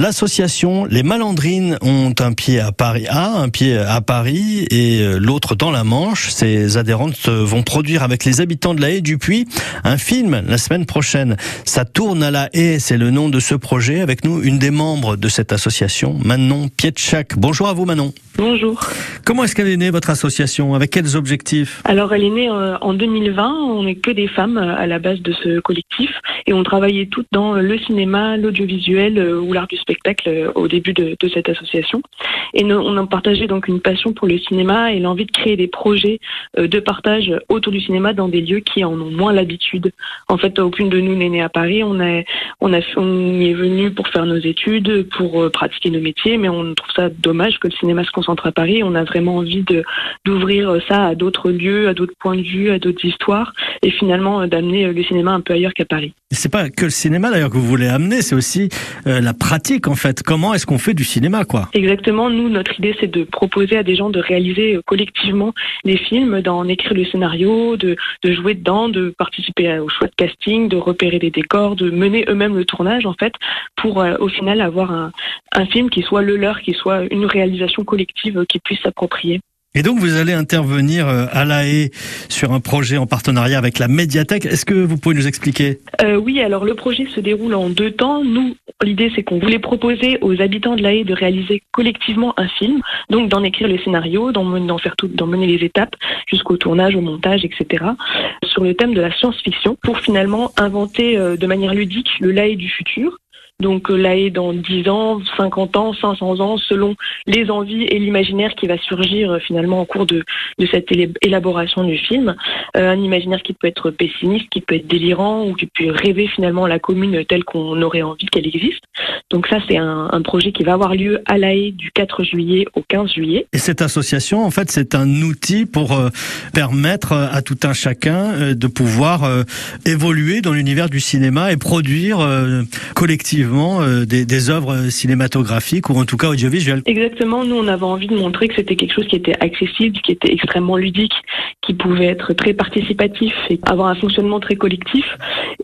L'association Les Malandrines ont un pied à Paris, a un pied à Paris et euh, l'autre dans la Manche. Ces adhérentes vont produire avec les habitants de la Haye du Puy un film la semaine prochaine. Ça tourne à la Haye, c'est le nom de ce projet. Avec nous, une des membres de cette association, Manon Pietchak. Bonjour à vous Manon. Bonjour. Comment est-ce qu'elle est née votre association? Avec quels objectifs? Alors elle est née euh, en 2020. On n'est que des femmes euh, à la base de ce collectif et on travaillait toutes dans le cinéma, l'audiovisuel ou l'art du spectacle au début de, cette association. Et nous, on a partagé donc une passion pour le cinéma et l'envie de créer des projets euh, de partage autour du cinéma dans des lieux qui en ont moins l'habitude. En fait, aucune de nous n'est née à Paris. On, a, on, y est venu pour faire nos études, pour euh, pratiquer nos métiers, mais on trouve ça dommage que le cinéma se concentre à Paris. On a vraiment envie d'ouvrir ça à d'autres lieux, à d'autres points de vue, à d'autres histoires, et finalement euh, d'amener le cinéma un peu ailleurs qu'à Paris. C'est pas que le cinéma d'ailleurs que vous voulez amener, c'est aussi la pratique fait. Comment est-ce qu'on fait du cinéma, quoi Exactement. Nous, notre idée, c'est de proposer à des gens de réaliser collectivement les films, d'en écrire le scénario, de, de jouer dedans, de participer au choix de casting, de repérer des décors, de mener eux-mêmes le tournage, en fait, pour euh, au final avoir un, un film qui soit le leur, qui soit une réalisation collective qu'ils puissent s'approprier. Et donc vous allez intervenir euh, à La Haye sur un projet en partenariat avec la médiathèque. Est-ce que vous pouvez nous expliquer? Euh, Oui, alors le projet se déroule en deux temps. Nous, l'idée c'est qu'on voulait proposer aux habitants de La Haye de réaliser collectivement un film, donc d'en écrire les scénarios, d'en faire tout, d'en mener les étapes jusqu'au tournage, au montage, etc. Sur le thème de la science-fiction, pour finalement inventer euh, de manière ludique le La Haye du futur donc euh, là, dans 10 ans, 50 ans, 500 ans, selon les envies et l'imaginaire qui va surgir euh, finalement au cours de, de cette élaboration du film. Euh, un imaginaire qui peut être pessimiste, qui peut être délirant ou qui peut rêver finalement la commune telle qu'on aurait envie qu'elle existe. Donc ça, c'est un, un, projet qui va avoir lieu à La Haye du 4 juillet au 15 juillet. Et cette association, en fait, c'est un outil pour euh, permettre à tout un chacun de pouvoir euh, évoluer dans l'univers du cinéma et produire collectivement euh, des, des, œuvres cinématographiques ou en tout cas audiovisuelles. Exactement, nous on avait envie de montrer que c'était quelque chose qui était accessible, qui était extrêmement ludique, qui pouvait être très participatif et avoir un fonctionnement très collectif.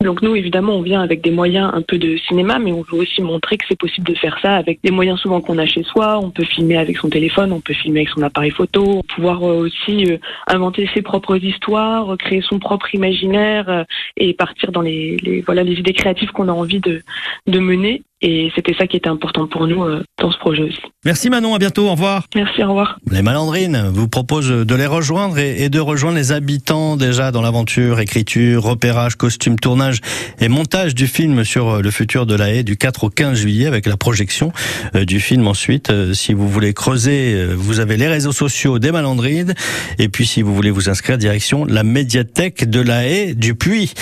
Donc nous évidemment on vient avec des moyens un peu de cinéma, mais on veut aussi montrer que c'est possible de faire ça avec des moyens souvent qu'on a chez soi. On peut filmer avec son téléphone, on peut filmer avec son appareil photo, pouvoir euh, aussi euh, inventer ses propres histoires, créer son propre imaginaire et partir dans les, les voilà les idées créatives qu'on a envie de, de mener et c'était ça qui était important pour nous euh, dans ce projet aussi. Merci Manon, à bientôt, au revoir. Merci, au revoir. Les Malandrines vous proposent de les rejoindre et de rejoindre les habitants déjà dans l'aventure, écriture, repérage, costume, tournage et montage du film sur euh, le futur de la haie du 4 au 15 juillet avec la projection euh, du film ensuite. Si vous voulez creuser, vous avez les réseaux sociaux des Malandrines et puis si vous voulez vous inscrire direction la médiathèque de la haie du Puy.